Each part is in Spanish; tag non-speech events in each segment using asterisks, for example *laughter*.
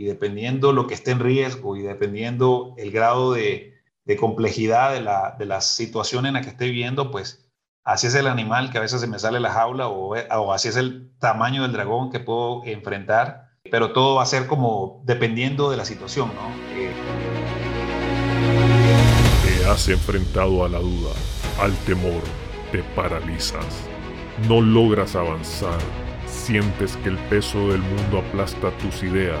y dependiendo lo que esté en riesgo y dependiendo el grado de, complejidad de la, de la situación en la que esté viviendo, pues así es el animal que a veces se me sale la jaula o, o así es el tamaño del dragón que puedo enfrentar, pero todo va a ser como dependiendo de la situación, ¿no? Eh, te has enfrentado a la duda, al temor, te paralizas, no logras avanzar Sientes que el peso del mundo aplasta tus ideas,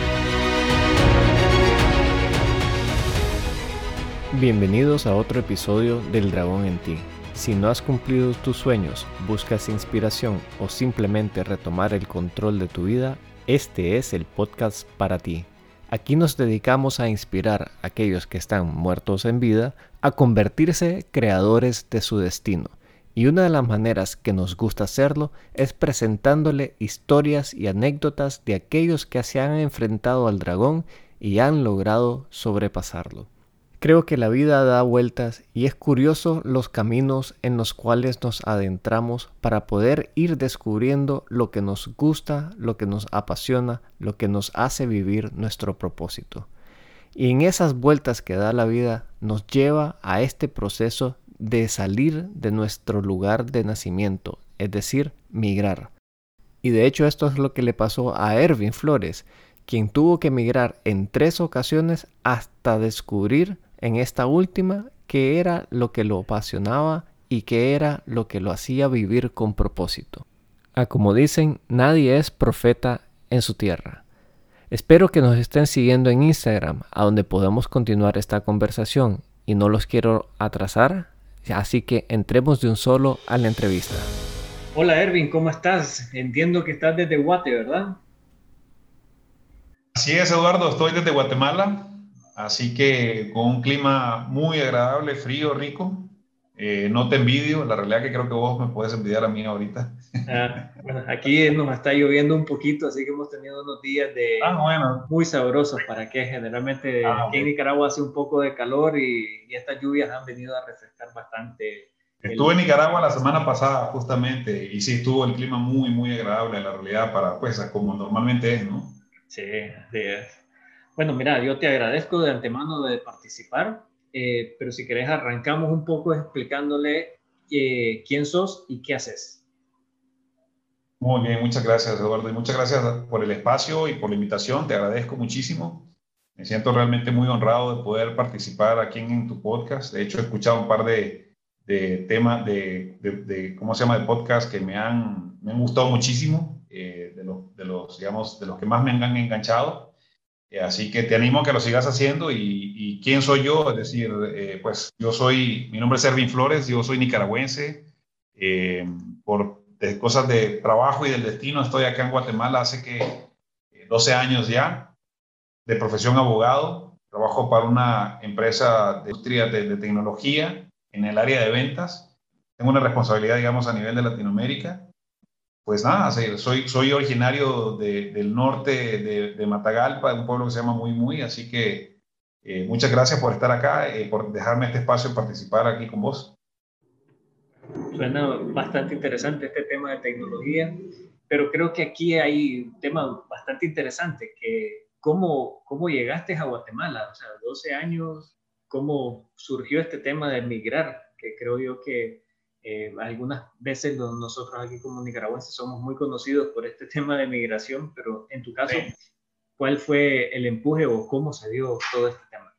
Bienvenidos a otro episodio del Dragón en ti. Si no has cumplido tus sueños, buscas inspiración o simplemente retomar el control de tu vida, este es el podcast para ti. Aquí nos dedicamos a inspirar a aquellos que están muertos en vida a convertirse creadores de su destino. Y una de las maneras que nos gusta hacerlo es presentándole historias y anécdotas de aquellos que se han enfrentado al dragón y han logrado sobrepasarlo. Creo que la vida da vueltas y es curioso los caminos en los cuales nos adentramos para poder ir descubriendo lo que nos gusta, lo que nos apasiona, lo que nos hace vivir nuestro propósito. Y en esas vueltas que da la vida nos lleva a este proceso de salir de nuestro lugar de nacimiento, es decir, migrar. Y de hecho esto es lo que le pasó a Erwin Flores, quien tuvo que migrar en tres ocasiones hasta descubrir en esta última qué era lo que lo apasionaba y qué era lo que lo hacía vivir con propósito. A ah, como dicen, nadie es profeta en su tierra. Espero que nos estén siguiendo en Instagram, a donde podemos continuar esta conversación y no los quiero atrasar, así que entremos de un solo a la entrevista. Hola Ervin, ¿cómo estás? Entiendo que estás desde Guate, ¿verdad? Así es, Eduardo, estoy desde Guatemala. Así que con un clima muy agradable, frío, rico. Eh, no te envidio, la realidad que creo que vos me puedes envidiar a mí ahorita. Ah, bueno, aquí nos está lloviendo un poquito, así que hemos tenido unos días de ah, muy sabrosos para que generalmente ah, aquí en Nicaragua hace un poco de calor y, estas lluvias han venido a refrescar bastante. Estuve en Nicaragua la semana pasada justamente y sí estuvo el clima muy, muy agradable en la realidad para, pues, como normalmente es, ¿no? Sí, sí es. Bueno, mira, yo te agradezco de antemano de participar, eh, pero si querés arrancamos un poco explicándole eh, quién sos y qué haces. Muy bien, muchas gracias Eduardo y muchas gracias por el espacio y por la invitación, te agradezco muchísimo. Me siento realmente muy honrado de poder participar aquí en, tu podcast. De hecho, he escuchado un par de, temas de, de, ¿cómo se llama?, de podcast que me han, me han gustado muchísimo, eh, de, los, digamos, de los que más me han enganchado. Eh, así que te animo a que lo sigas haciendo y, quién soy yo, es decir, eh, pues yo soy, mi nombre es Ervin Flores, yo soy nicaragüense, eh, por cosas de trabajo y del destino estoy acá en Guatemala hace que 12 años ya, de profesión abogado, trabajo para una empresa de industria de, de tecnología en el área de ventas, tengo una responsabilidad, digamos, a nivel de Latinoamérica pues nada, soy, soy originario del norte de, de, Matagalpa, un pueblo que se llama Muy Muy, así que eh, muchas gracias por estar acá, eh, por dejarme este espacio y participar aquí con vos. Suena bastante interesante este tema de tecnología, pero creo que aquí hay un tema bastante interesante, que cómo, cómo llegaste a Guatemala, o sea, 12 años, cómo surgió este tema de emigrar, que creo yo que eh, algunas veces nosotros aquí como nicaragüenses somos muy conocidos por este *laughs* tema de migración, pero en tu caso, ¿cuál fue el empuje o cómo se dio todo este tema?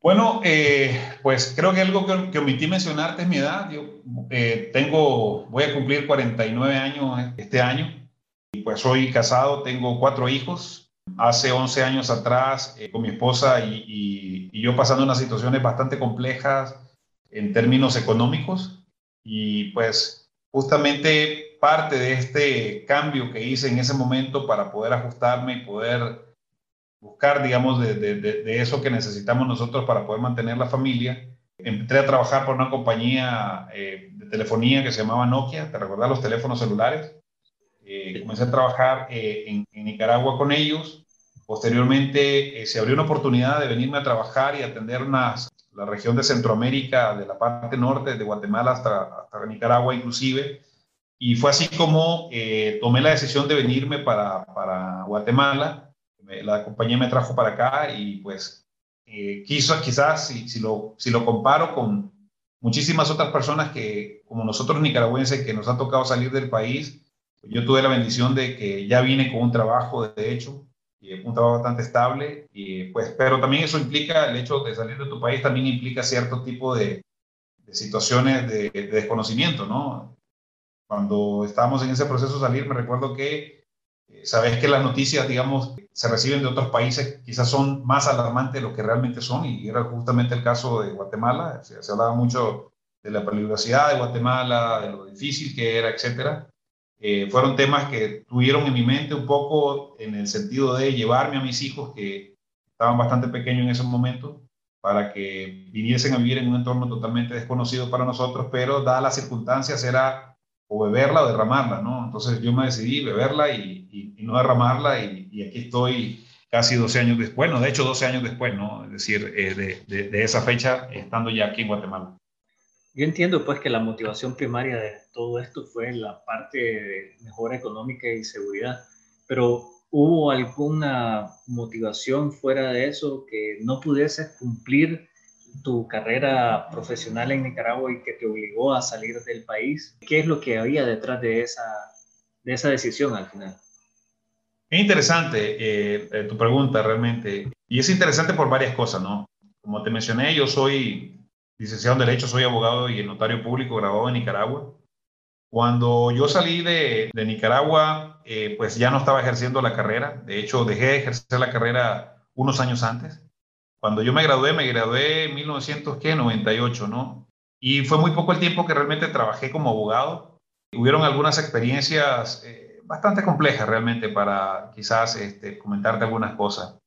Bueno, eh, pues creo que algo que, omití mencionarte es mi edad. Yo eh, tengo, voy a cumplir 49 años este año y pues soy casado, tengo cuatro hijos. Hace 11 años atrás, con mi esposa y, y yo pasando unas situaciones bastante complejas, en términos económicos y pues justamente parte de este cambio que hice en ese momento para poder ajustarme y poder buscar, digamos, de, de, eso que necesitamos nosotros para poder mantener la familia, entré a trabajar por una compañía eh, de telefonía que se llamaba Nokia, ¿te recuerdas los teléfonos celulares? Eh, comencé a trabajar eh, en, en, Nicaragua con ellos. Posteriormente se abrió una oportunidad de venirme a trabajar y atender unas, la región de Centroamérica, de la parte norte, de Guatemala hasta, hasta Nicaragua inclusive. Y fue así como tomé la decisión de venirme para, para Guatemala. La compañía me trajo para acá y pues eh, quiso, quizás si, si, lo, si lo comparo con muchísimas otras personas que, como nosotros nicaragüenses, que nos ha tocado salir del país, yo tuve la bendición de que ya vine con un trabajo, de hecho, un trabajo bastante estable, y pues, pero también eso implica, el hecho de salir de tu país también implica cierto tipo de, de situaciones de, de, desconocimiento, ¿no? Cuando estábamos en ese proceso de salir, me recuerdo que sabes que las noticias, digamos, se reciben de otros países, quizás son más alarmantes de lo que realmente son, y era justamente el caso de Guatemala. Se, hablaba mucho de la peligrosidad de Guatemala, de lo difícil que era, etcétera. Eh, fueron temas que tuvieron en mi mente un poco en el sentido de llevarme a mis hijos, que estaban bastante pequeños en ese momento, para que viniesen a vivir en un entorno totalmente desconocido para nosotros, pero dadas las circunstancias era o beberla o derramarla, ¿no? Entonces yo me decidí beberla y, no derramarla y, aquí estoy casi 12 años después, no, de hecho 12 años después, ¿no? Es decir, eh, de, de, esa fecha estando ya aquí en Guatemala. Yo entiendo pues que la motivación primaria de todo esto fue la parte de mejora económica y seguridad, pero ¿hubo alguna motivación fuera de eso que no pudieses cumplir tu carrera profesional en Nicaragua y que te obligó a salir del país. ¿Qué es lo que había detrás de esa, de esa decisión al final? Es interesante eh, eh, tu pregunta realmente. Y es interesante por varias cosas, ¿no? Como te mencioné, yo soy licenciado en Derecho, soy abogado y notario público graduado en Nicaragua. Cuando yo salí de, de Nicaragua, eh, pues ya no estaba ejerciendo la carrera. De hecho, dejé de ejercer la carrera unos años antes. Cuando yo me gradué, me gradué en 1998, ¿no? Y fue muy poco el tiempo que realmente trabajé como abogado. Hubieron algunas experiencias eh, bastante complejas realmente para quizás este, comentarte algunas cosas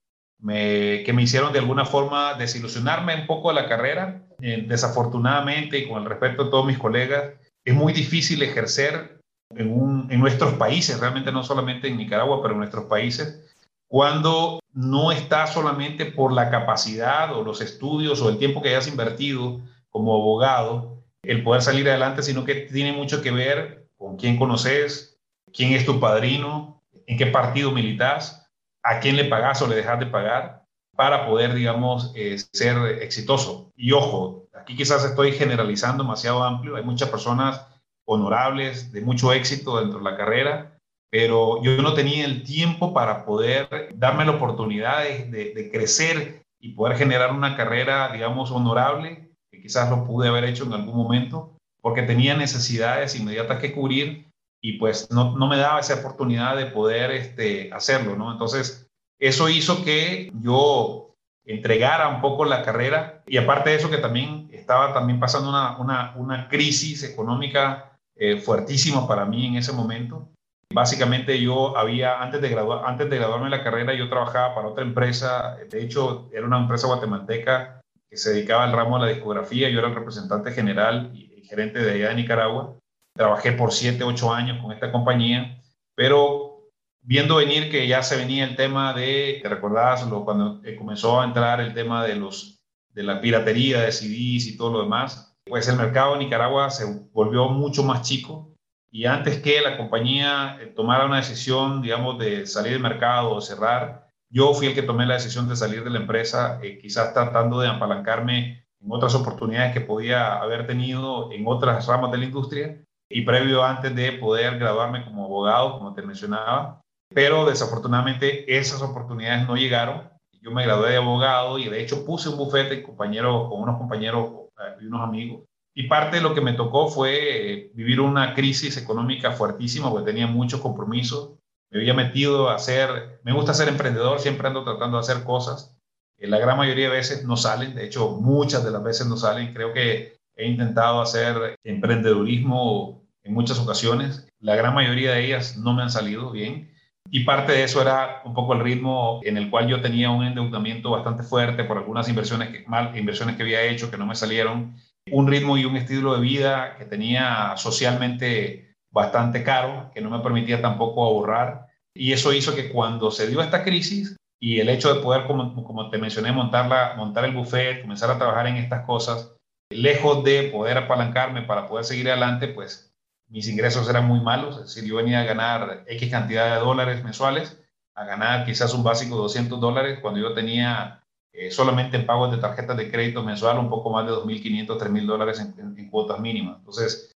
que me hicieron de alguna forma desilusionarme un poco de la carrera. Eh, desafortunadamente, y con el respeto de todos mis colegas, es muy difícil ejercer en, en nuestros países, realmente no solamente en Nicaragua, pero en nuestros países, cuando no está solamente por la capacidad o los estudios o el tiempo que hayas invertido como abogado, el poder salir adelante, sino que tiene mucho que ver con quién conoces, quién es tu padrino, en qué partido militas, a quién le pagas o le dejas de pagar para poder, digamos, eh, ser exitoso. Y ojo, aquí quizás estoy generalizando demasiado amplio, hay muchas personas honorables, de mucho éxito dentro de la carrera, pero yo no tenía el tiempo para poder darme la oportunidad de, crecer y poder generar una carrera, digamos, honorable, que quizás lo pude haber hecho en algún momento, porque tenía necesidades inmediatas que cubrir y pues no, no me daba esa oportunidad de poder este, hacerlo, ¿no? Entonces, eso hizo que yo entregara un poco la carrera y aparte de eso que también estaba también pasando una, una, crisis económica eh, fuertísima para mí en ese momento Básicamente yo había, antes de, graduar, antes de graduarme en la carrera, yo trabajaba para otra empresa, de hecho era una empresa guatemalteca que se dedicaba al ramo de la discografía, yo era el representante general y gerente de allá de Nicaragua. Trabajé por 7, 8 años con esta compañía, pero viendo venir que ya se venía el tema de, te recordás, cuando comenzó a entrar el tema de, los, de la piratería de CDs y todo lo demás, pues el mercado de Nicaragua se volvió mucho más chico y antes que la compañía eh, tomara una decisión, digamos, de salir del mercado o cerrar, yo fui el que tomé la decisión de salir de la empresa, eh, quizás tratando de apalancarme en otras oportunidades que podía haber tenido en otras ramas de la industria y previo antes de poder graduarme como abogado, como te mencionaba. Pero desafortunadamente esas oportunidades no llegaron. Yo me gradué de abogado y de hecho puse un bufete compañero, con unos compañeros eh, y unos amigos y parte de lo que me tocó fue eh, vivir una crisis económica fuertísima, porque tenía muchos compromisos. Me había metido a hacer, me gusta ser emprendedor, siempre ando tratando de hacer cosas. Eh, la gran mayoría de veces no salen, de hecho muchas de las veces no salen. Creo que he intentado hacer emprendedurismo en muchas ocasiones. La gran mayoría de ellas no me han salido bien. Y parte de eso era un poco el ritmo en el cual yo tenía un endeudamiento bastante fuerte por algunas inversiones que, mal, inversiones que había hecho que no me salieron. Un ritmo y un estilo de vida que tenía socialmente bastante caro, que no me permitía tampoco ahorrar. Y eso hizo que cuando se dio esta crisis y el hecho de poder, como, como te mencioné, montarla, montar el buffet, comenzar a trabajar en estas cosas, lejos de poder apalancarme para poder seguir adelante, pues mis ingresos eran muy malos, es decir, yo venía a ganar X cantidad de dólares mensuales, a ganar quizás un básico de 200 dólares cuando yo tenía eh, solamente en pagos de tarjetas de crédito mensual un poco más de 2.500, 3.000 dólares en, cuotas mínimas. Entonces,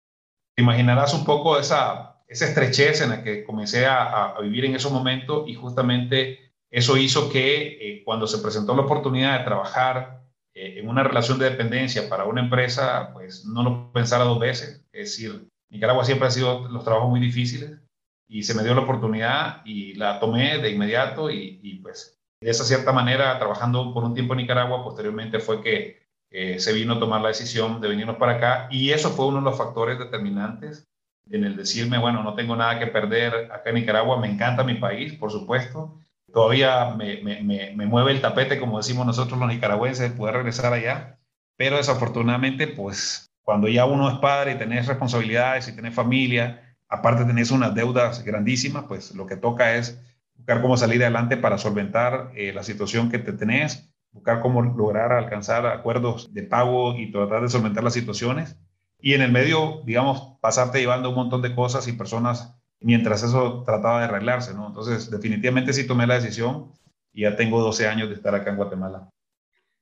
te imaginarás un poco esa, estrechez en la que comencé a, vivir en ese momento y justamente eso hizo que eh, cuando se presentó la oportunidad de trabajar eh, en una relación de dependencia para una empresa, pues no lo pensara dos veces. Es decir, Nicaragua siempre ha sido los trabajos muy difíciles y se me dio la oportunidad y la tomé de inmediato y, pues de esa cierta manera, trabajando por un tiempo en Nicaragua, posteriormente fue que se vino a tomar la decisión de venirnos para acá y eso fue uno de los factores determinantes en el decirme, bueno, no tengo nada que perder acá en Nicaragua, me encanta mi país, por supuesto, todavía me, me, me, mueve el tapete, como decimos nosotros los nicaragüenses, poder regresar allá, pero desafortunadamente, pues cuando ya uno es padre y tenés responsabilidades y tenés familia, aparte tenés unas deudas grandísimas, pues lo que toca es buscar cómo salir adelante para solventar eh, la situación que te tenés, buscar cómo lograr alcanzar acuerdos de pago y tratar de solventar las situaciones. Y en el medio, digamos, pasarte llevando un montón de cosas y personas mientras eso trataba de arreglarse, ¿no? Entonces, definitivamente sí tomé la decisión y ya tengo 12 años de estar acá en Guatemala.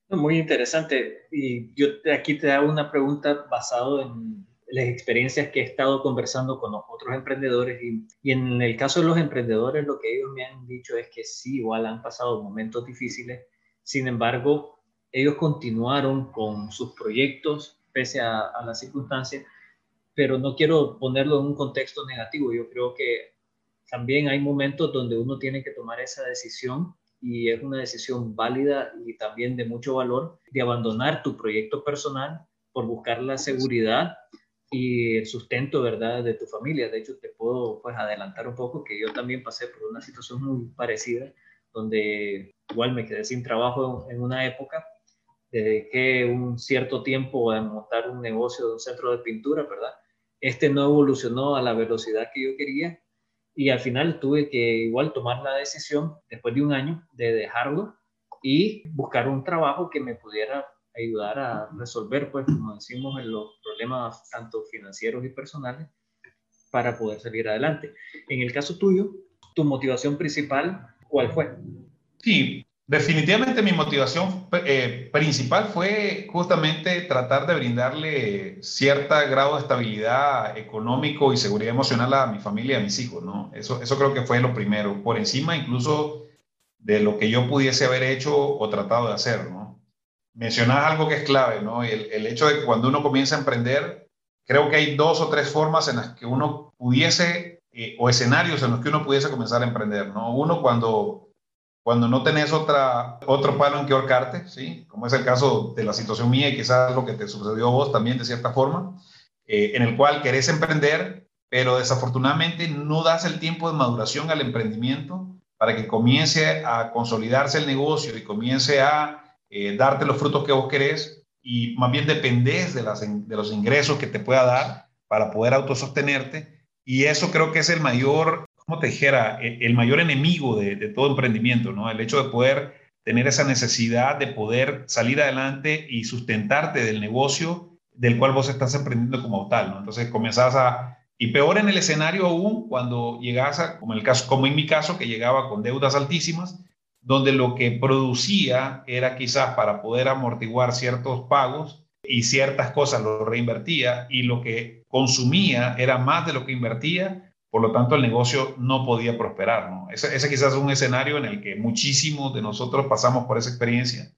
Muy interesante. Y yo aquí te hago una pregunta basado en las experiencias que he estado conversando con otros emprendedores y, y, en el caso de los emprendedores lo que ellos me han dicho es que sí, igual han pasado momentos difíciles, sin embargo, ellos continuaron con sus proyectos pese a, a las circunstancias, pero no quiero ponerlo en un contexto negativo, yo creo que también hay momentos donde uno tiene que tomar esa decisión y es una decisión válida y también de mucho valor de abandonar tu proyecto personal por buscar la seguridad y el sustento, ¿verdad?, de tu familia. De hecho, te puedo pues adelantar un poco que yo también pasé por una situación muy parecida, donde igual me quedé sin trabajo en una época, dediqué un cierto tiempo a montar un negocio de un centro de pintura, ¿verdad? Este no evolucionó a la velocidad que yo quería y al final tuve que igual tomar la decisión, después de un año, de dejarlo y buscar un trabajo que me pudiera ayudar a resolver, pues, como decimos, los problemas tanto financieros y personales para poder salir adelante. En el caso tuyo, tu motivación principal, ¿cuál fue? Sí, Definitivamente mi motivación eh, principal fue justamente tratar de brindarle cierto grado de estabilidad económico y seguridad emocional a mi familia y a mis hijos, ¿no? Eso, eso creo que fue lo primero, por encima incluso de lo que yo pudiese haber hecho o tratado de hacer, ¿no? Mencionas algo que es clave, ¿no? El, el hecho de que cuando uno comienza a emprender, creo que hay dos o tres formas en las que uno pudiese, eh, o escenarios en los que uno pudiese comenzar a emprender, ¿no? Uno cuando cuando no tenés otra, otro palo en que ahorcarte, ¿sí? como es el caso de la situación mía y quizás lo que te sucedió a vos también de cierta forma, eh, en el cual querés emprender, pero desafortunadamente no das el tiempo de maduración al emprendimiento para que comience a consolidarse el negocio y comience a eh, darte los frutos que vos querés y más bien dependés de, las, de los ingresos que te pueda dar para poder autosostenerte. Y eso creo que es el mayor como te dijera, e, el mayor enemigo de, todo emprendimiento, ¿no? El hecho de poder tener esa necesidad de poder salir adelante y sustentarte del negocio del cual vos estás emprendiendo como tal, ¿no? Entonces comenzás a, y peor en el escenario aún, cuando llegas a, como, el caso, como en mi caso, que llegaba con deudas altísimas, donde lo que producía era quizás para poder amortiguar ciertos pagos y ciertas cosas lo reinvertía y lo que consumía era más de lo que invertía por lo tanto, el negocio no podía prosperar. ¿no? Ese, ese quizás es un escenario en el que muchísimos de nosotros pasamos por esa experiencia.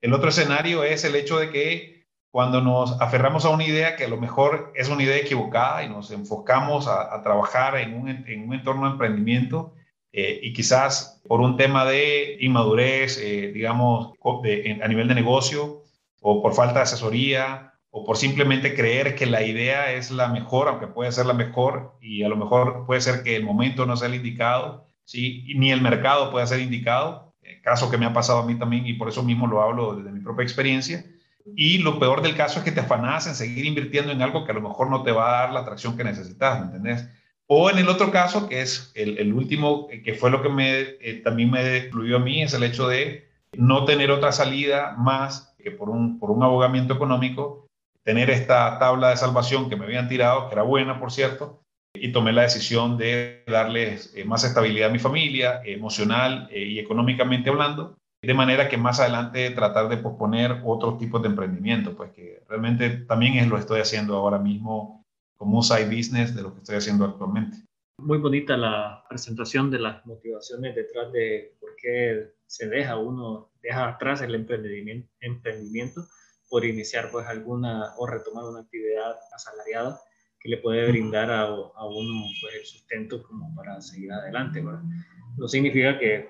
El otro escenario es el hecho de que cuando nos aferramos a una idea que a lo mejor es una idea equivocada y nos enfocamos a, trabajar en un, en un, entorno de emprendimiento eh, y quizás por un tema de inmadurez, eh, digamos, a nivel de negocio o por falta de asesoría o por simplemente creer que la idea es la mejor, aunque puede ser la mejor y a lo mejor puede ser que el momento no sea el indicado, ¿sí? ni el mercado puede ser indicado, eh, caso que me ha pasado a mí también y por eso mismo lo hablo desde mi propia experiencia. Y lo peor del caso es que te afanas en seguir invirtiendo en algo que a lo mejor no te va a dar la atracción que necesitas, ¿me entendés? O en el otro caso, que es el, último, que fue lo que me, eh, también me influyó a mí, es el hecho de no tener otra salida más que por un, por un abogamiento económico, tener esta tabla de salvación que me habían tirado, que era buena, por cierto, y tomé la decisión de darles eh, más estabilidad a mi familia, emocional eh, y económicamente hablando, de manera que más adelante tratar de posponer otros tipos de emprendimiento, pues que realmente también es lo que estoy haciendo ahora mismo como un side business de lo que estoy haciendo actualmente. Muy bonita la presentación de las motivaciones detrás de por qué se deja uno, deja atrás el emprendimiento, emprendimiento por iniciar pues alguna o retomar una actividad asalariada que le puede brindar a, a uno pues, el sustento como para seguir adelante. No significa que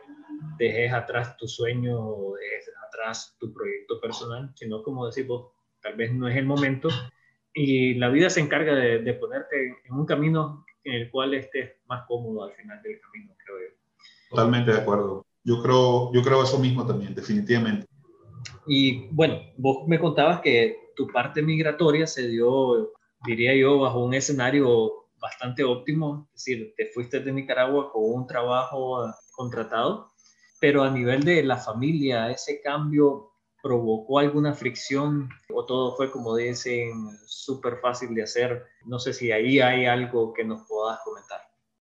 dejes atrás tu sueño o dejes atrás tu proyecto personal, sino como decís vos, tal vez no es el momento y la vida se encarga de, ponerte en un camino en el cual estés más cómodo al final del camino, creo yo. Totalmente de acuerdo. Yo creo, yo creo eso mismo también, definitivamente. Y bueno, vos me contabas que tu parte migratoria se dio, diría yo, bajo un escenario bastante óptimo, es decir, te fuiste de Nicaragua con un trabajo contratado, pero a nivel de la familia, ese cambio provocó alguna fricción o todo fue, como dicen, súper fácil de hacer. No sé si ahí hay algo que nos puedas comentar.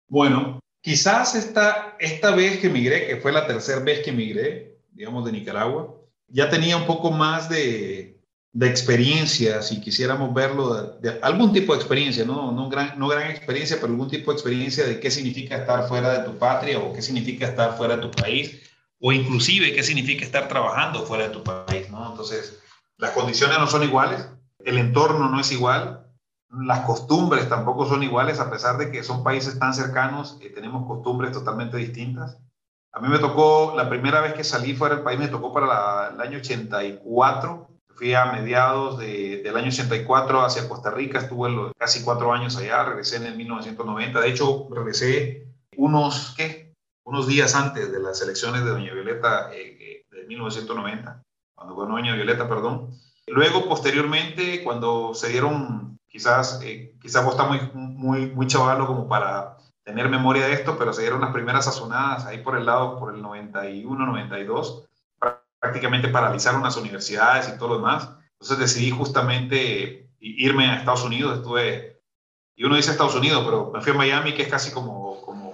Bueno, quizás esta, esta vez que migré, que fue la tercera vez que migré, digamos, de Nicaragua, ya tenía un poco más de, de experiencia, si quisiéramos verlo, de, algún tipo de experiencia, ¿no? No, gran, no gran experiencia, pero algún tipo de experiencia de qué significa estar fuera de tu patria o qué significa estar fuera de tu país o inclusive qué significa estar trabajando fuera de tu país, ¿no? Entonces, las condiciones no son iguales, el entorno no es igual, las costumbres tampoco son iguales, a pesar de que son países tan cercanos y tenemos costumbres totalmente distintas. A mí me tocó, la primera vez que salí fuera del país me tocó para el año 84, fui a mediados del año 84 hacia Costa Rica, estuve casi cuatro años allá, regresé en el 1990, de hecho regresé unos, ¿qué? unos días antes de las elecciones de Doña Violeta eh, de 1990, cuando ganó Doña Violeta, perdón. Luego, posteriormente, cuando se dieron, quizás, eh, quizás vos estás muy, muy, muy chavalo como para tener memoria de esto, pero se dieron las primeras sazonadas ahí por el lado, por el 91, 92, prácticamente paralizaron las universidades y todo lo demás. Entonces decidí justamente irme a Estados Unidos, estuve, y uno dice Estados Unidos, pero me fui a Miami, que es casi como, como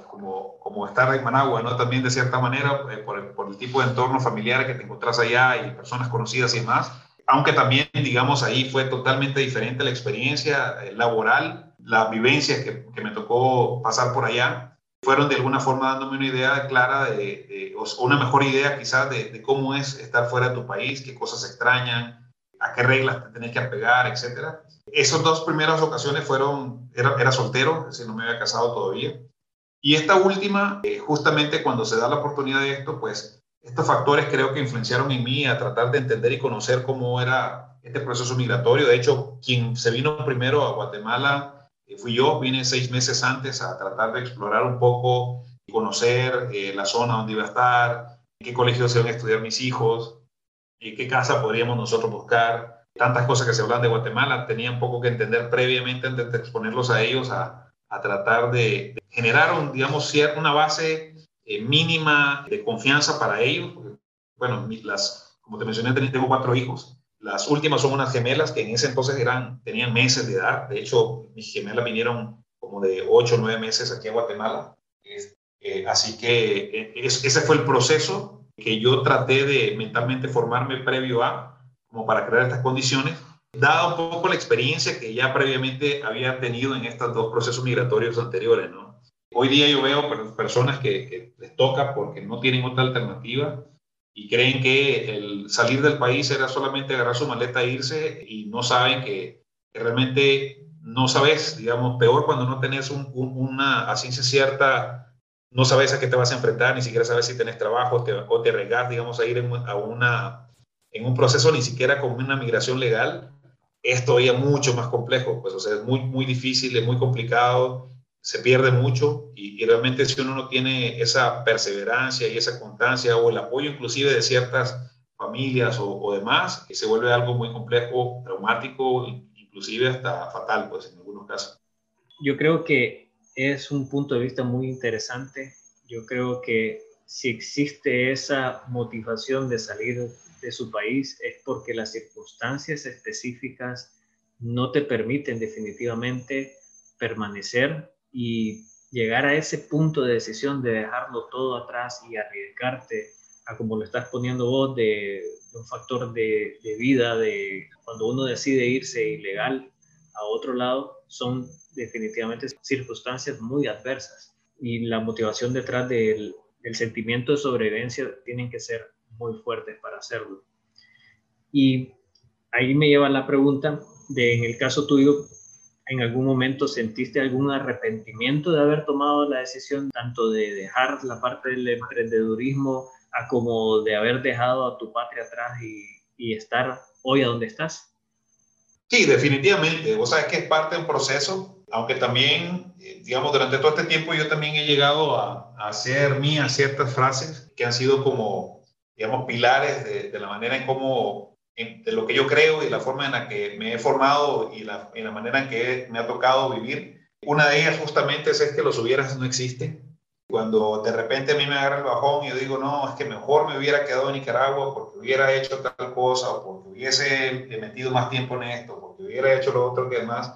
como estar en Managua, ¿no? También de cierta manera, eh, por, el, por, el, tipo de entorno familiar que te encontrás allá y personas conocidas y demás. Aunque también, digamos, ahí fue totalmente diferente la experiencia eh, laboral, las vivencias que, que, me tocó pasar por allá, fueron de alguna forma dándome una idea clara de, o una mejor idea quizás de, de, cómo es estar fuera de tu país, qué cosas extrañan, a qué reglas te tenés que apegar, etcétera. Esas dos primeras ocasiones fueron, era, era soltero, es decir, no me había casado todavía y esta última, eh, justamente cuando se da la oportunidad de esto, pues estos factores creo que influenciaron en mí a tratar de entender y conocer cómo era este proceso migratorio. De hecho, quien se vino primero a Guatemala fui yo, vine seis meses antes a tratar de explorar un poco y conocer eh, la zona donde iba a estar, qué colegio se iban a estudiar mis hijos, en qué casa podríamos nosotros buscar. Tantas cosas que se hablan de Guatemala, tenía un poco que entender previamente antes de exponerlos a ellos a, a tratar de, generar, un, digamos, una base eh, mínima de confianza para ellos. bueno, las, como te mencioné, tengo cuatro hijos. Las últimas son unas gemelas que en ese entonces eran, tenían meses de edad. De hecho, mis gemelas vinieron como de ocho o nueve meses aquí a Guatemala. Eh, así que eh, ese fue el proceso que yo traté de mentalmente formarme previo a, como para crear estas condiciones dada un poco la experiencia que ya previamente había tenido en estos dos procesos migratorios anteriores, ¿no? Hoy día yo veo personas que, les toca porque no tienen otra alternativa y creen que el salir del país era solamente agarrar su maleta e irse y no saben que, realmente no sabes, digamos, peor cuando no tenés una a ciencia cierta, no sabes a qué te vas a enfrentar, ni siquiera sabes si tenés trabajo te, o te arriesgas, digamos, a ir a una, en un proceso ni siquiera con una migración legal es todavía mucho más complejo, pues, o sea, es muy, muy difícil, es muy complicado se pierde mucho y, realmente si uno no tiene esa perseverancia y esa constancia o el apoyo inclusive de ciertas familias o, o demás, se vuelve algo muy complejo, traumático, inclusive hasta fatal, pues en algunos casos. Yo creo que es un punto de vista muy interesante. Yo creo que si existe esa motivación de salir de su país es porque las circunstancias específicas no te permiten definitivamente permanecer y llegar a ese punto de decisión de dejarlo todo atrás y arriesgarte a como lo estás poniendo vos de, un factor de, vida, de cuando uno decide irse ilegal a otro lado, son definitivamente circunstancias muy adversas y la motivación detrás del, del sentimiento de sobrevivencia tienen que ser muy fuertes para hacerlo. Y ahí me lleva la pregunta de, en el caso tuyo, ¿en algún momento sentiste algún arrepentimiento de haber tomado la decisión tanto de dejar la parte del emprendedurismo a como de haber dejado a tu patria atrás y, estar hoy a donde estás? Sí, definitivamente. Vos sabes que es parte del proceso, aunque también, eh, digamos, durante todo este tiempo yo también he llegado a, a hacer mías ciertas frases que han sido como, digamos, pilares de la manera en cómo de lo que yo creo y la forma en la que me he formado y la, en la manera en que me ha tocado vivir. Una de ellas justamente es, que los hubieras no existen. Cuando de repente a mí me agarra el bajón y yo digo, no, es que mejor me hubiera quedado en Nicaragua porque hubiera hecho tal cosa o porque hubiese metido más tiempo en esto, porque hubiera hecho lo otro que demás.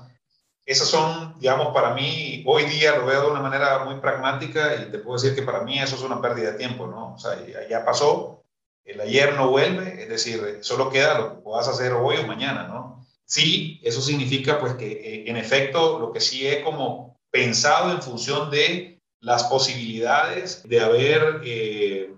Esas son, digamos, para mí, hoy día lo veo de una manera muy pragmática y te puedo decir que para mí eso es una pérdida de tiempo, ¿no? O sea, ya pasó, el ayer no vuelve, es decir, solo queda lo que puedas hacer hoy o mañana, ¿no? Sí, eso significa pues que eh, en efecto lo que sí he como pensado en función de las posibilidades de haber eh,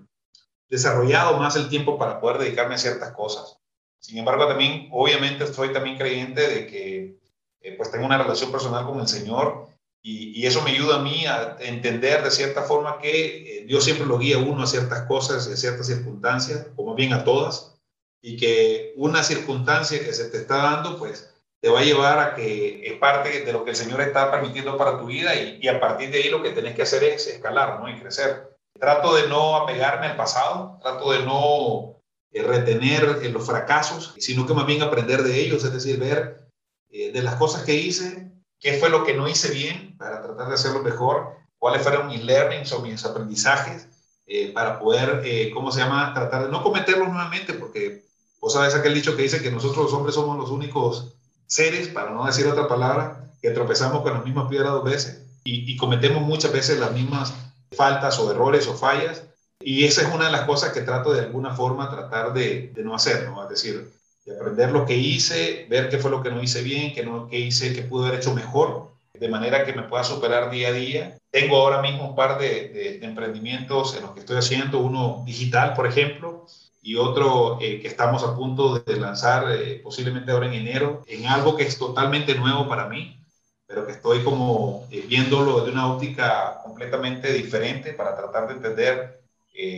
desarrollado más el tiempo para poder dedicarme a ciertas cosas. Sin embargo, también, obviamente, estoy también creyente de que eh, pues tengo una relación personal con el Señor y, eso me ayuda a mí a entender de cierta forma que eh, Dios siempre lo guía a uno a ciertas cosas, a ciertas circunstancias, como bien a todas, y que una circunstancia que se te está dando, pues te va a llevar a que es parte de lo que el Señor está permitiendo para tu vida y, a partir de ahí lo que tenés que hacer es escalar, ¿no? Y crecer. Trato de no apegarme al pasado, trato de no eh, retener eh, los fracasos, sino que más bien aprender de ellos, es decir, ver de las cosas que hice, qué fue lo que no hice bien para tratar de hacerlo mejor, cuáles fueron mis learnings o mis aprendizajes eh, para poder, eh, ¿cómo se llama?, tratar de no cometerlos nuevamente, porque vos sabes aquel dicho que dice que nosotros los hombres somos los únicos seres, para no decir otra palabra, que tropezamos con la misma piedra dos veces y, y cometemos muchas veces las mismas faltas o errores o fallas. Y esa es una de las cosas que trato de alguna forma tratar de, de no hacer, ¿no? Es decir, de aprender lo que hice, ver qué fue lo que no hice bien, qué, no, qué hice, qué pude haber hecho mejor, de manera que me pueda superar día a día. Tengo ahora mismo un par de, emprendimientos en los que estoy haciendo, uno digital, por ejemplo, y otro eh, que estamos a punto de lanzar eh, posiblemente ahora en enero, en algo que es totalmente nuevo para mí, pero que estoy como eh, viéndolo de una óptica completamente diferente para tratar de entender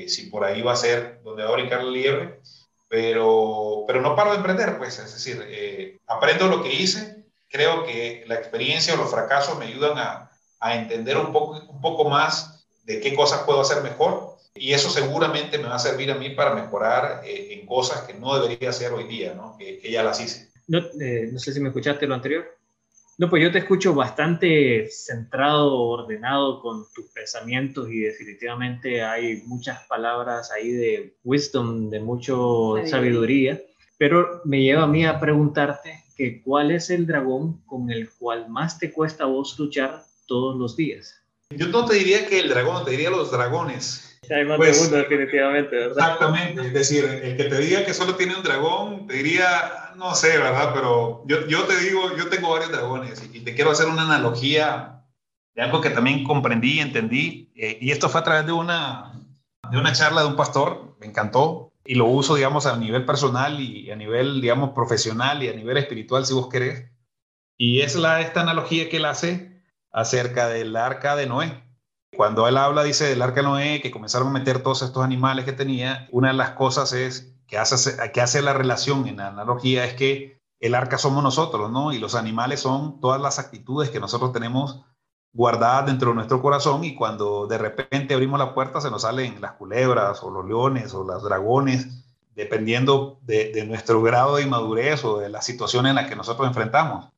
si por ahí va a ser donde va a brincar la liebre pero, pero no paro de emprender, pues, es decir, eh, aprendo lo que hice, creo que la experiencia o los fracasos me ayudan a, a, entender un poco, un poco más de qué cosas puedo hacer mejor y eso seguramente me va a servir a mí para mejorar eh, en cosas que no debería hacer hoy día, ¿no? Que, que ya las hice. No, eh, no sé si me escuchaste lo anterior. No, pues yo te escucho bastante centrado, ordenado con tus pensamientos y definitivamente hay muchas palabras ahí de wisdom, de mucho sabiduría, pero me lleva a mí a preguntarte que cuál es el dragón con el cual más te cuesta a vos luchar todos los días. Yo no te diría que el dragón, te diría los dragones. Hay más de pues, uno, definitivamente, ¿verdad? Exactamente. Es decir, el que te diga que solo tiene un dragón, te diría, no sé, ¿verdad? Pero yo, yo te digo, yo tengo varios dragones y, te quiero hacer una analogía de algo que también comprendí y entendí. Eh, y esto fue a través de una, de una charla de un pastor, me encantó. Y lo uso, digamos, a nivel personal y a nivel, digamos, profesional y a nivel espiritual, si vos querés. Y es la, esta analogía que él hace acerca del arca de Noé cuando él habla, dice del arca de Noé, que comenzaron a meter todos estos animales que tenía, una de las cosas es que hace, que hace la relación en la analogía es que el arca somos nosotros, ¿no? Y los animales son todas las actitudes que nosotros tenemos guardadas dentro de nuestro corazón y cuando de repente abrimos la puerta se nos salen las culebras o los leones o los dragones, dependiendo de, nuestro grado de inmadurez o de la situación en la que nosotros enfrentamos.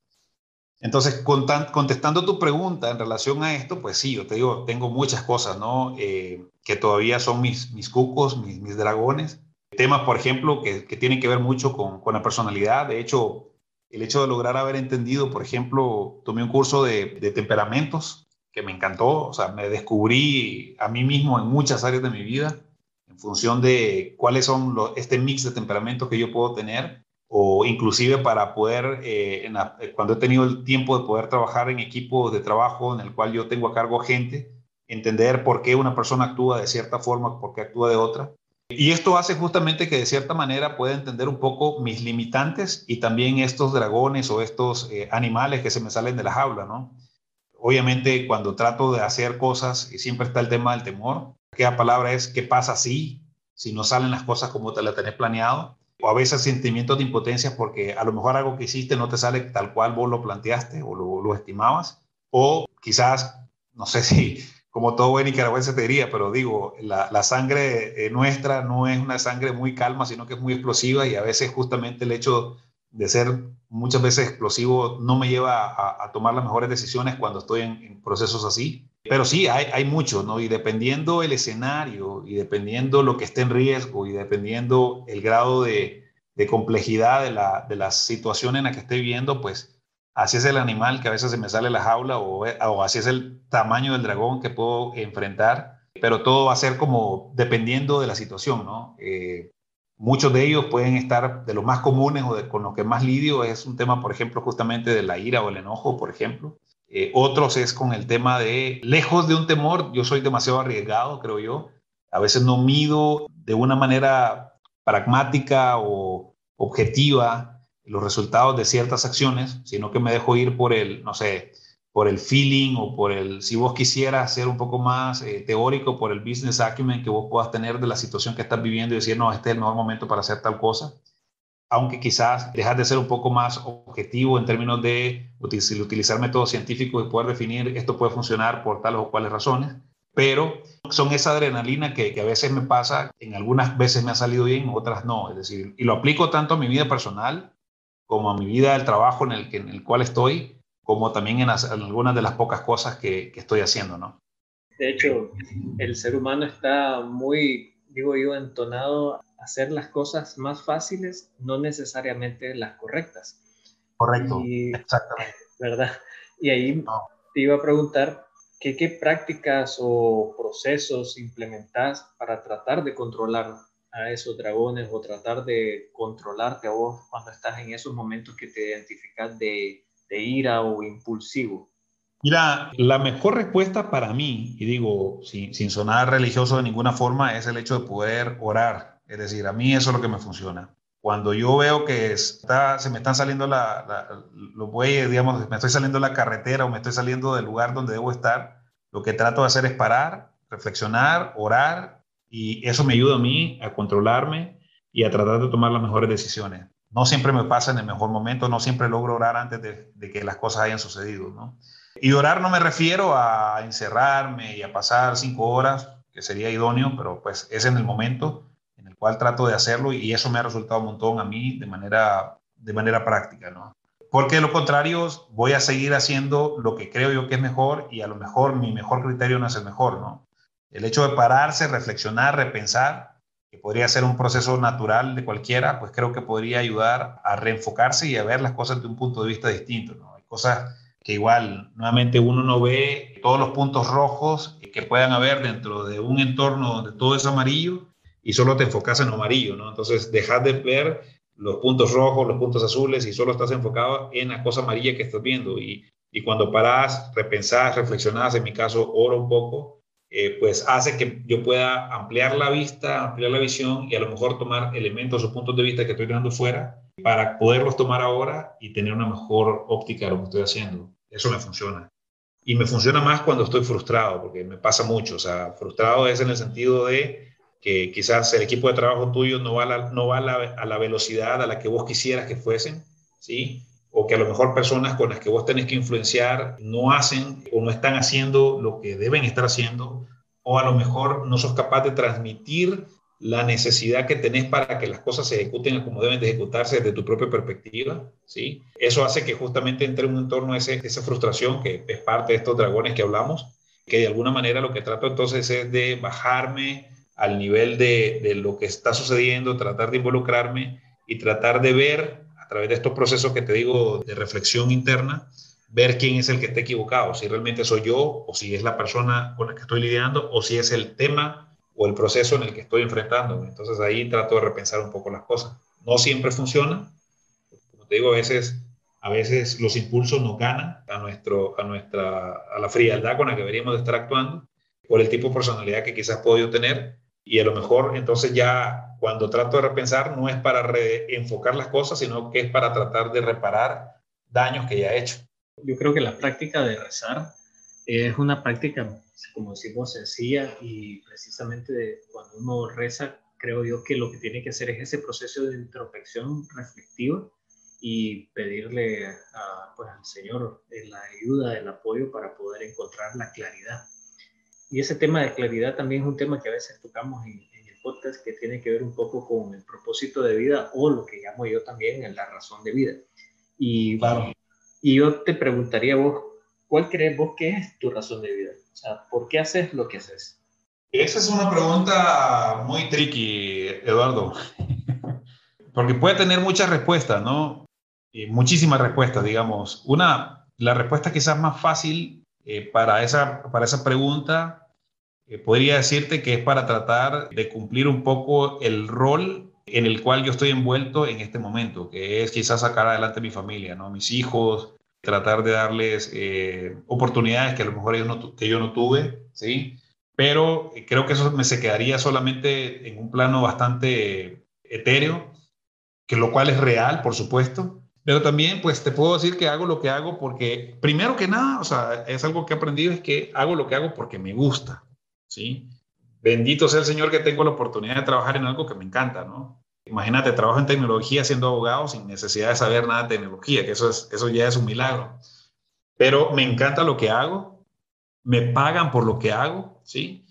Entonces, contestando tu pregunta en relación a esto, pues sí, yo te digo, tengo muchas cosas, ¿no? Eh, que todavía son mis, mis cucos, mis, dragones. Temas, por ejemplo, que, tienen que ver mucho con, con la personalidad. De hecho, el hecho de lograr haber entendido, por ejemplo, tomé un curso de, temperamentos que me encantó, o sea, me descubrí a mí mismo en muchas áreas de mi vida en función de cuáles son los, este mix de temperamentos que yo puedo tener o inclusive para poder, eh, cuando he tenido el tiempo de poder trabajar en equipos de trabajo en el cual yo tengo a cargo gente, entender por qué una persona actúa de cierta forma, por qué actúa de otra y esto hace justamente que de cierta manera pueda entender un poco mis limitantes y también estos dragones o estos eh, animales que se me salen de la jaula, ¿no? Obviamente cuando trato de hacer cosas, siempre está el tema del temor, aquella palabra es ¿qué pasa si? Si no salen las cosas como te las tenés planeado. O a veces sentimientos de impotencia porque a lo mejor algo que hiciste no te sale tal cual vos lo planteaste o lo, estimabas. O quizás, no sé *laughs* si como todo buen nicaragüense te diría, pero digo, la, sangre eh, nuestra no es una sangre muy calma, sino que es muy explosiva y a veces justamente el hecho de ser muchas veces explosivo no me lleva a, tomar las mejores decisiones cuando estoy en, procesos así. Pero sí, hay, hay mucho, ¿no? Y dependiendo el escenario y dependiendo lo que esté en riesgo y dependiendo el grado de, complejidad de la, de la situación en la que esté viviendo, pues así es el animal que a veces se me sale la jaula o, o, así es el tamaño del dragón que puedo enfrentar, pero todo va a ser como dependiendo de la situación, ¿no? Eh, muchos de ellos pueden estar de los más comunes o de, con los que más lidio es un tema, por ejemplo, justamente de la ira o el enojo, por ejemplo. Eh, otros es con el tema de, lejos de un temor, yo soy demasiado arriesgado, creo yo. A veces no mido de una manera pragmática o objetiva los resultados de ciertas acciones, sino que me dejo ir por el, no sé, por el feeling o por el, si vos quisieras ser un poco más eh, teórico, por el business acumen que vos puedas tener de la situación que estás viviendo y decir, no, este es el mejor momento para hacer tal cosa. Aunque quizás dejas de ser un poco más objetivo en términos de utilizar métodos científicos y poder definir esto puede funcionar por tales o cuales razones, pero son esa adrenalina que, a veces me pasa, en algunas veces me ha salido bien, otras no. Es decir, y lo aplico tanto a mi vida personal como a mi vida, el trabajo en el, que, en el cual estoy, como también en, algunas de las pocas cosas que, que, estoy haciendo, ¿no? De hecho, el ser humano está muy, digo yo, entonado hacer las cosas más fáciles, no necesariamente las correctas. Correcto, exactamente. ¿Verdad? Y ahí te iba a preguntar, ¿qué, ¿qué prácticas o procesos implementas para tratar de controlar a esos dragones o tratar de controlarte a vos cuando estás en esos momentos que te identificas de, de ira o impulsivo? Mira, la mejor respuesta para mí, y digo sin, sonar religioso de ninguna forma, es el hecho de poder orar. Es decir, a mí eso es lo que me funciona. Cuando yo veo que se me están saliendo la, los bueyes, digamos, me estoy saliendo de la carretera o me estoy saliendo del lugar donde debo estar, lo que trato de hacer es parar, reflexionar, orar y eso me ayuda a mí a controlarme y a tratar de tomar las mejores decisiones. No siempre me pasa en el mejor momento, no siempre logro orar antes de, que las cosas hayan sucedido, ¿no? Y orar no me refiero a encerrarme y a pasar cinco horas, que sería idóneo, pero pues es en el momento en el cual trato de hacerlo y eso me ha resultado un montón a mí de manera, de manera práctica, ¿no? Porque de lo contrario voy a seguir haciendo lo que creo yo que es mejor y a lo mejor mi mejor criterio no es el mejor, ¿no? El hecho de pararse, reflexionar, repensar, que podría ser un proceso natural de cualquiera, pues creo que podría ayudar a reenfocarse y a ver las cosas de un punto de vista distinto. ¿no? Hay cosas que igual, nuevamente uno no ve todos los puntos rojos que puedan haber dentro de un entorno donde todo es amarillo y solo te enfocas en lo amarillo, ¿no? Entonces, dejas de ver los puntos rojos, los puntos azules y solo estás enfocado en la cosa amarilla que estás viendo. Y, y cuando paras, repensás, reflexionás, en mi caso, oro un poco, eh, pues hace que yo pueda ampliar la vista, ampliar la visión y a lo mejor tomar elementos o puntos de vista que estoy dejando fuera para poderlos tomar ahora y tener una mejor óptica de lo que estoy haciendo. Eso me funciona. Y me funciona más cuando estoy frustrado, porque me pasa mucho. O sea, frustrado es en el sentido de que quizás el equipo de trabajo tuyo no va, a la, no va a, la, velocidad a la que vos quisieras que fuesen, ¿sí? o que a lo mejor personas con las que vos tenés que influenciar no hacen o no están haciendo lo que deben estar haciendo, o a lo mejor no sos capaz de transmitir la necesidad que tenés para que las cosas se ejecuten como deben de ejecutarse desde tu propia perspectiva, ¿sí? Eso hace que justamente entre un entorno ese, esa frustración, que es parte de estos dragones que hablamos, que de alguna manera lo que trato entonces es de bajarme al nivel de, de lo que está sucediendo, tratar de involucrarme y tratar de ver a través de estos procesos que te digo de reflexión interna, ver quién es el que está equivocado, si realmente soy yo o si es la persona con la que estoy lidiando o si es el tema o el proceso en el que estoy enfrentando. Entonces ahí trato de repensar un poco las cosas. No siempre funciona. Como te digo, a veces, a veces los impulsos nos ganan a, nuestro, a, nuestra, a la frialdad con la que deberíamos de estar actuando por el tipo de personalidad que quizás puedo yo tener. Y a lo mejor entonces ya cuando trato de repensar no es para reenfocar las cosas, sino que es para tratar de reparar daños que ya he hecho. Yo creo que la práctica de rezar es una práctica, como decimos, sencilla y precisamente cuando uno reza, creo yo que lo que tiene que hacer es ese proceso de introspección reflectiva y pedirle a, pues, al Señor la ayuda, el apoyo para poder encontrar la claridad. Y ese tema de claridad también es un tema que a veces tocamos en, en el podcast que tiene que ver un poco con el propósito de vida o lo que llamo yo también la razón de vida. Y, claro. y yo te preguntaría vos, ¿cuál crees vos que es tu razón de vida? O sea, ¿por qué haces lo que haces? Esa es una pregunta muy tricky, Eduardo, porque puede tener muchas respuestas, ¿no? Y muchísimas respuestas, digamos. Una, la respuesta quizás más fácil eh, para, esa, para esa pregunta, eh, podría decirte que es para tratar de cumplir un poco el rol en el cual yo estoy envuelto en este momento, que es quizás sacar adelante a mi familia, ¿no? Mis hijos, tratar de darles eh, oportunidades que a lo mejor yo no, que yo no tuve, ¿sí? Pero creo que eso me se quedaría solamente en un plano bastante etéreo, que lo cual es real, por supuesto. Pero también, pues te puedo decir que hago lo que hago porque, primero que nada, o sea, es algo que he aprendido, es que hago lo que hago porque me gusta, ¿sí? Bendito sea el Señor que tengo la oportunidad de trabajar en algo que me encanta, ¿no? Imagínate, trabajo en tecnología siendo abogado sin necesidad de saber nada de tecnología, que eso, es, eso ya es un milagro. Pero me encanta lo que hago, me pagan por lo que hago, ¿sí?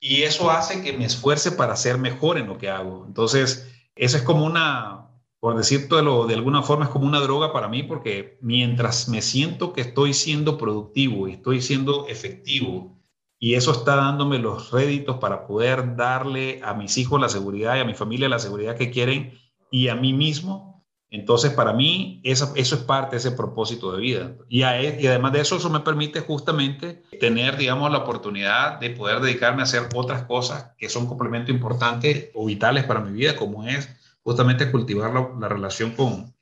Y eso hace que me esfuerce para ser mejor en lo que hago. Entonces, eso es como una, por decirlo de alguna forma, es como una droga para mí, porque mientras me siento que estoy siendo productivo y estoy siendo efectivo y eso está dándome los réditos para poder darle a mis hijos la seguridad y a mi familia la seguridad que quieren y a mí mismo. Entonces, para mí, eso, eso es parte de ese propósito de vida. Y, e, y además de eso, eso me permite justamente tener, digamos, la oportunidad de poder dedicarme a hacer otras cosas que son complemento importantes o vitales para mi vida, como es justamente cultivar la, la relación con,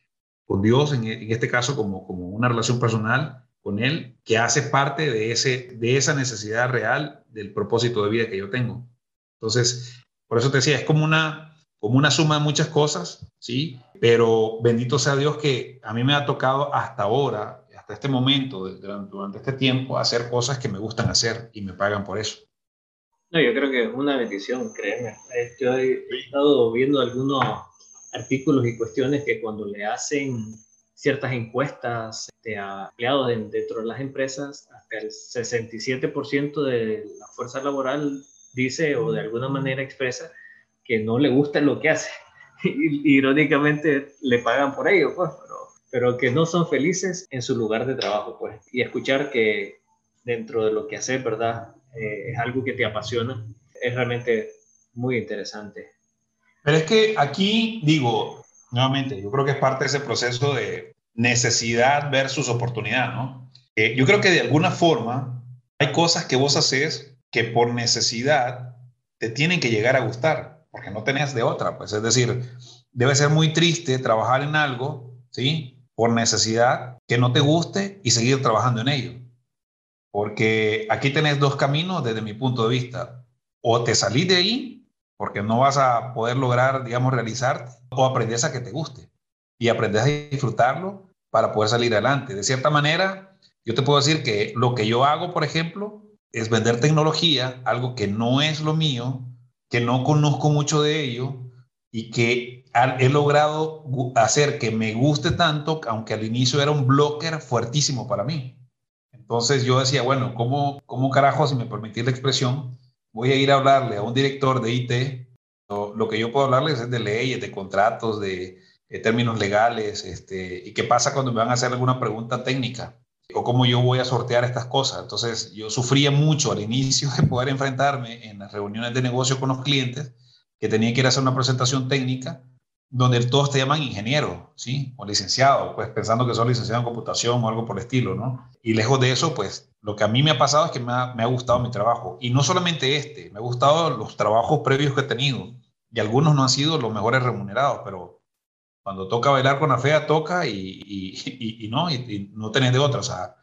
con Dios, en, en, este caso como, como una relación personal, con Él que hace parte de, ese, de esa necesidad real del propósito de vida que yo tengo. Entonces, por eso te decía, es como una, como una suma de muchas cosas, ¿sí? Pero bendito sea Dios que a mí me ha tocado hasta ahora, hasta este momento, durante este tiempo, hacer cosas que me gustan hacer y me pagan por eso. No, yo creo que es una bendición, créeme. Yo he estado viendo algunos artículos y cuestiones que cuando le hacen ciertas encuestas de empleados dentro de las empresas, hasta el 67% de la fuerza laboral dice o de alguna manera expresa que no le gusta lo que hace. *laughs* Irónicamente le pagan por ello, pues, pero, pero que no son felices en su lugar de trabajo, pues. Y escuchar que dentro de lo que hace, ¿verdad? Eh, es algo que te apasiona, es realmente muy interesante. Pero es que aquí, digo, nuevamente, yo creo que es parte de ese proceso de necesidad versus oportunidad, ¿no? Eh, yo creo que de alguna forma hay cosas que vos haces que por necesidad te tienen que llegar a gustar, porque no tenés de otra, pues es decir, debe ser muy triste trabajar en algo, ¿sí? Por necesidad que no te guste y seguir trabajando en ello. Porque aquí tenés dos caminos desde mi punto de vista. O te salís de ahí, porque no vas a poder lograr, digamos, realizarte, o aprendes a que te guste y aprendes a disfrutarlo para poder salir adelante. De cierta manera, yo te puedo decir que lo que yo hago, por ejemplo, es vender tecnología, algo que no es lo mío, que no conozco mucho de ello y que he logrado hacer que me guste tanto, aunque al inicio era un blocker fuertísimo para mí. Entonces yo decía, bueno, ¿cómo, cómo carajo, si me permitís la expresión, voy a ir a hablarle a un director de IT? Lo, que yo puedo hablarles es de leyes, de contratos, de, términos legales, este, y qué pasa cuando me van a hacer alguna pregunta técnica o cómo yo voy a sortear estas cosas. Entonces, yo sufría mucho al inicio de poder enfrentarme en las reuniones de negocio con los clientes, que tenía que ir a hacer una presentación técnica, donde todos te llaman ingeniero, ¿sí? O licenciado, pues pensando que soy licenciado en computación o algo por el estilo, ¿no? Y lejos de eso, pues lo que a mí me ha pasado es que me ha, me ha gustado mi trabajo. Y no solamente este, me ha gustado los trabajos previos que he tenido. Y algunos no han sido los mejores remunerados, pero cuando toca bailar con la fea, toca y, y, y, no, no tenés de otra. O sea,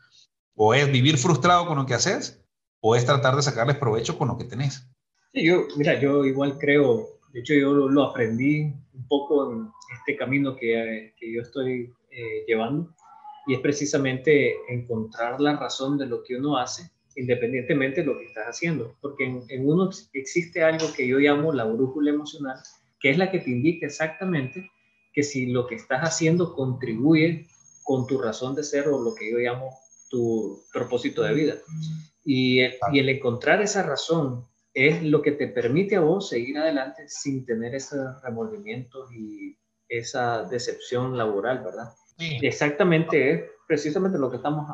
o es vivir frustrado con lo que haces, o es tratar de sacarles provecho con lo que tenés. Sí, yo, mira, yo igual creo, de hecho yo lo, aprendí un poco en este camino que, que yo estoy eh, llevando, y es precisamente encontrar la razón de lo que uno hace, independientemente de lo que estás haciendo, porque en, en uno existe algo que yo llamo la brújula emocional, que es la que te indica exactamente que si lo que estás haciendo contribuye con tu razón de ser o lo que yo llamo tu propósito de vida. Y el, y el encontrar esa razón es lo que te permite a vos seguir adelante sin tener esos remordimientos y esa decepción laboral, ¿verdad? exactamente es precisamente lo que estamos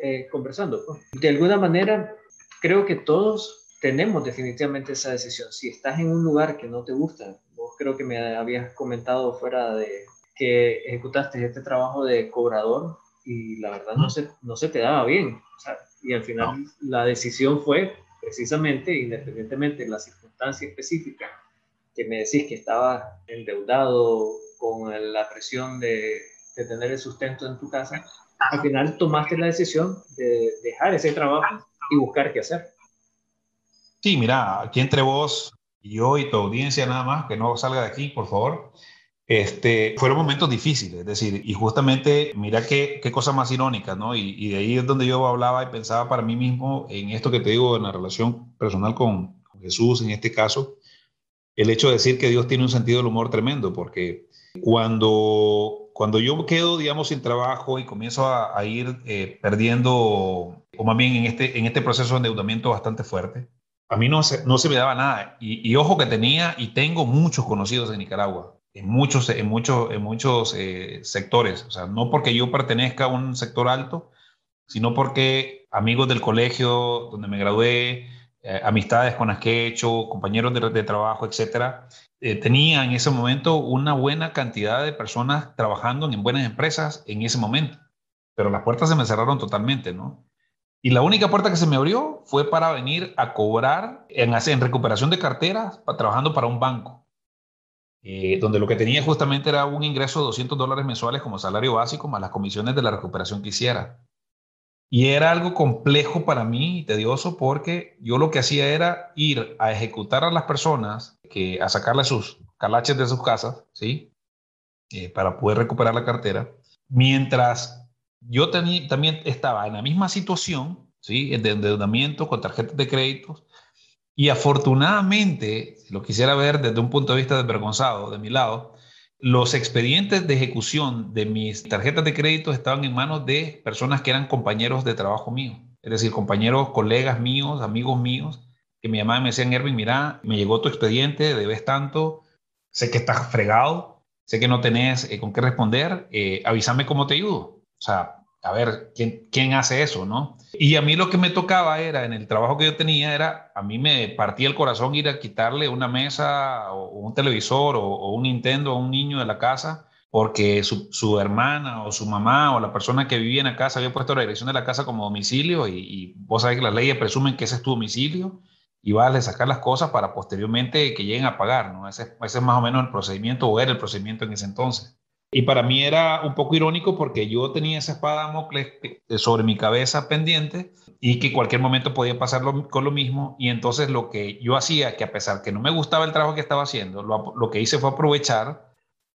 eh, conversando. De alguna manera, creo que todos tenemos definitivamente esa decisión. Si estás en un lugar que no te gusta, creo que me habías comentado fuera de que ejecutaste este trabajo de cobrador y la verdad no se, no se te daba bien. y al final la decisión fue precisamente, independientemente de la circunstancia específica, que me decís que estaba endeudado con la presión de, de tener el sustento en tu casa, al final tomaste la decisión de dejar ese trabajo y buscar qué hacer. Sí, mira, aquí entre vos y yo y tu audiencia nada más, que no salga de aquí, por favor. Este, fueron momentos difíciles, es decir, y justamente mira qué, qué cosa más irónica, ¿no? Y, y, de ahí es donde yo hablaba y pensaba para mí mismo en esto que te digo, en la relación personal con, Jesús, en este caso, el hecho de decir que Dios tiene un sentido del humor tremendo, porque cuando, cuando yo quedo, digamos, sin trabajo y comienzo a, a ir eh, perdiendo, o más bien en este, en este proceso de endeudamiento bastante fuerte, a mí no se, no se me daba nada. Y, ojo que tenía y tengo muchos conocidos en Nicaragua, en muchos, en muchos, en muchos eh, sectores. O sea, no porque yo pertenezca a un sector alto, sino porque amigos del colegio donde me gradué, eh, amistades con las que he hecho, compañeros de, trabajo, etcétera, eh, tenía en ese momento una buena cantidad de personas trabajando en buenas empresas en ese momento. Pero las puertas se me cerraron totalmente, ¿no? Y la única puerta que se me abrió fue para venir a cobrar en, en recuperación de carteras, trabajando para un banco, eh, donde lo que tenía justamente era un ingreso de 200 dólares mensuales como salario básico, más las comisiones de la recuperación que hiciera. Y era algo complejo para mí y tedioso porque yo lo que hacía era ir a ejecutar a las personas, que, a sacarle sus calaches de sus casas, ¿sí? Eh, para poder recuperar la cartera, mientras yo también estaba en la misma situación, ¿sí? De endeudamiento con tarjetas de créditos. Y afortunadamente, lo quisiera ver desde un punto de vista desvergonzado de mi lado, los expedientes de ejecución de mis tarjetas de crédito estaban en manos de personas que eran compañeros de trabajo mío. Es decir, compañeros, colegas míos, amigos míos, que me llamaban y me decían, Erwin, mira, me llegó tu expediente, debes tanto, sé que estás fregado, sé que no tenés eh, con qué responder, eh, avísame cómo te ayudo. O sea, a ver, ¿quién, ¿quién hace eso, no? Y a mí lo que me tocaba era, en el trabajo que yo tenía, era, a mí me partía el corazón ir a quitarle una mesa o, un televisor o, un Nintendo a un niño de la casa porque su, su, hermana o su mamá o la persona que vivía en la casa había puesto la dirección de la casa como domicilio y, y vos sabés que las leyes presumen que ese es tu domicilio y vas a sacar las cosas para posteriormente que lleguen a pagar, ¿no? Ese, ese es más o menos el procedimiento o era el procedimiento en ese entonces. Y para mí era un poco irónico porque yo tenía esa espada Damocles sobre mi cabeza pendiente y que cualquier momento podía pasar con lo mismo. Y entonces lo que yo hacía, que a pesar que no me gustaba el trabajo que estaba haciendo, lo, lo que hice fue aprovechar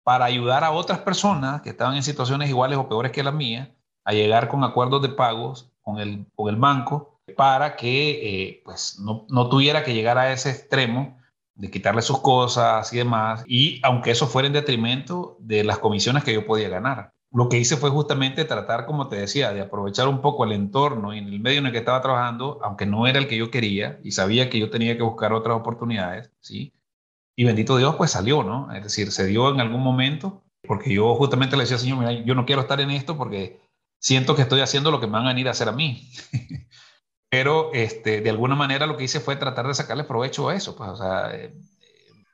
para ayudar a otras personas que estaban en situaciones iguales o peores que las mías a llegar con acuerdos de pagos con el, con el banco para que eh, pues no, no tuviera que llegar a ese extremo de quitarle sus cosas y demás, y aunque eso fuera en detrimento de las comisiones que yo podía ganar. Lo que hice fue justamente tratar, como te decía, de aprovechar un poco el entorno y el medio en el que estaba trabajando, aunque no era el que yo quería y sabía que yo tenía que buscar otras oportunidades, ¿sí? Y bendito Dios, pues salió, ¿no? Es decir, se dio en algún momento, porque yo justamente le decía, Señor, mira, yo no quiero estar en esto porque siento que estoy haciendo lo que me van a venir a hacer a mí. *laughs* Pero este, de alguna manera lo que hice fue tratar de sacarle provecho a eso, pues, o sea, eh,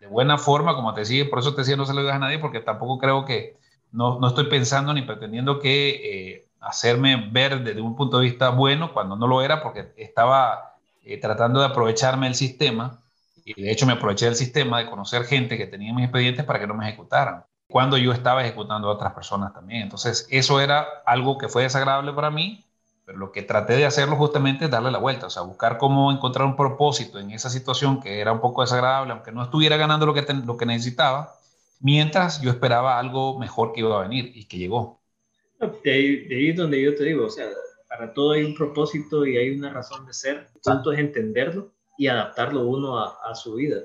de buena forma, como te decía, por eso te decía, no se lo digas a nadie, porque tampoco creo que, no, no estoy pensando ni pretendiendo que eh, hacerme ver desde un punto de vista bueno cuando no lo era, porque estaba eh, tratando de aprovecharme del sistema, y de hecho me aproveché del sistema de conocer gente que tenía mis expedientes para que no me ejecutaran, cuando yo estaba ejecutando a otras personas también. Entonces, eso era algo que fue desagradable para mí, pero lo que traté de hacerlo justamente es darle la vuelta, o sea, buscar cómo encontrar un propósito en esa situación que era un poco desagradable, aunque no estuviera ganando lo que, lo que necesitaba, mientras yo esperaba algo mejor que iba a venir y que llegó. De ahí, es donde yo te digo, o sea, para todo hay un propósito y hay una razón de ser, tanto es entenderlo y adaptarlo uno a, su vida.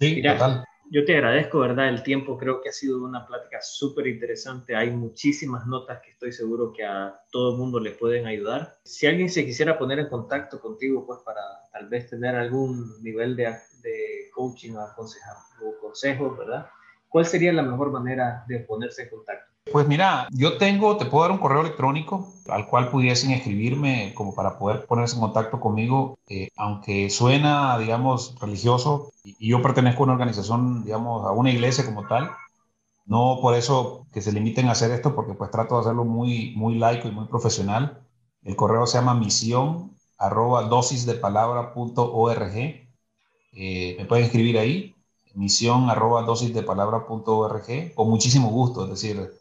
Sí, total yo te agradezco, ¿verdad? El tiempo creo que ha sido una plática súper interesante. Hay muchísimas notas que estoy seguro que a todo el mundo le pueden ayudar. Si alguien se quisiera poner en contacto contigo, pues para tal vez tener algún nivel de, de coaching o, o consejos, ¿verdad? ¿Cuál sería la mejor manera de ponerse en contacto? Pues mira, yo tengo, te puedo dar un correo electrónico al cual pudiesen escribirme como para poder ponerse en contacto conmigo, eh, aunque suena, digamos, religioso, y yo pertenezco a una organización, digamos, a una iglesia como tal, no por eso que se limiten a hacer esto, porque pues trato de hacerlo muy, muy laico y muy profesional. El correo se llama misión arroba dosisdepalabra.org. Eh, me pueden escribir ahí, misión arroba dosisdepalabra.org, con muchísimo gusto, es decir,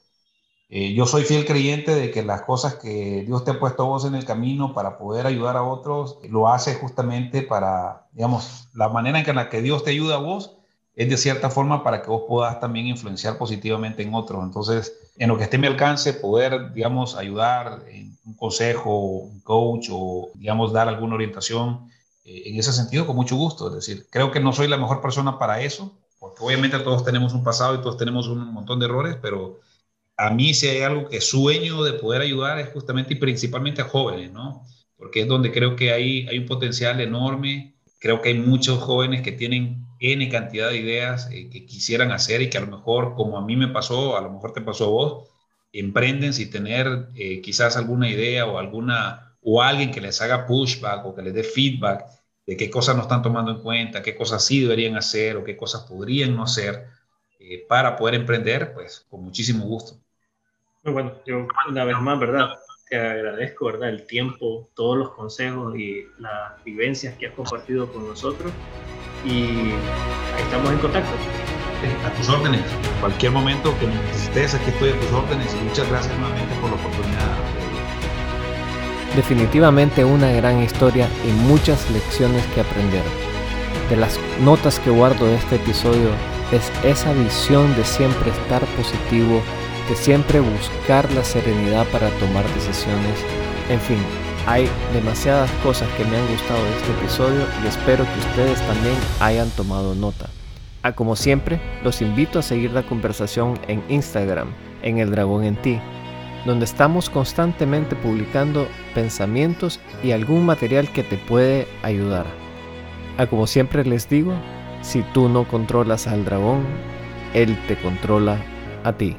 eh, yo soy fiel creyente de que las cosas que Dios te ha puesto a vos en el camino para poder ayudar a otros, lo hace justamente para, digamos, la manera en la que Dios te ayuda a vos es de cierta forma para que vos puedas también influenciar positivamente en otros. Entonces, en lo que esté en mi alcance, poder, digamos, ayudar en un consejo, un coach o, digamos, dar alguna orientación eh, en ese sentido, con mucho gusto. Es decir, creo que no soy la mejor persona para eso, porque obviamente todos tenemos un pasado y todos tenemos un montón de errores, pero a mí si hay algo que sueño de poder ayudar es justamente y principalmente a jóvenes, ¿no? Porque es donde creo que hay, hay un potencial enorme. Creo que hay muchos jóvenes que tienen N cantidad de ideas eh, que quisieran hacer y que a lo mejor, como a mí me pasó, a lo mejor te pasó a vos, emprenden sin tener eh, quizás alguna idea o alguna o alguien que les haga pushback o que les dé feedback de qué cosas no están tomando en cuenta, qué cosas sí deberían hacer o qué cosas podrían no hacer eh, para poder emprender, pues con muchísimo gusto. Bueno, yo una vez más, ¿verdad? Te agradezco, ¿verdad? El tiempo, todos los consejos y las vivencias que has compartido con nosotros. Y estamos en contacto. A tus órdenes. Cualquier momento que necesites, aquí estoy a tus órdenes. Y muchas gracias nuevamente por la oportunidad. Definitivamente una gran historia y muchas lecciones que aprender. De las notas que guardo de este episodio es esa visión de siempre estar positivo de siempre buscar la serenidad para tomar decisiones. En fin, hay demasiadas cosas que me han gustado de este episodio y espero que ustedes también hayan tomado nota. A ah, como siempre, los invito a seguir la conversación en Instagram, en El Dragón en Ti, donde estamos constantemente publicando pensamientos y algún material que te puede ayudar. A ah, como siempre les digo, si tú no controlas al dragón, él te controla a ti.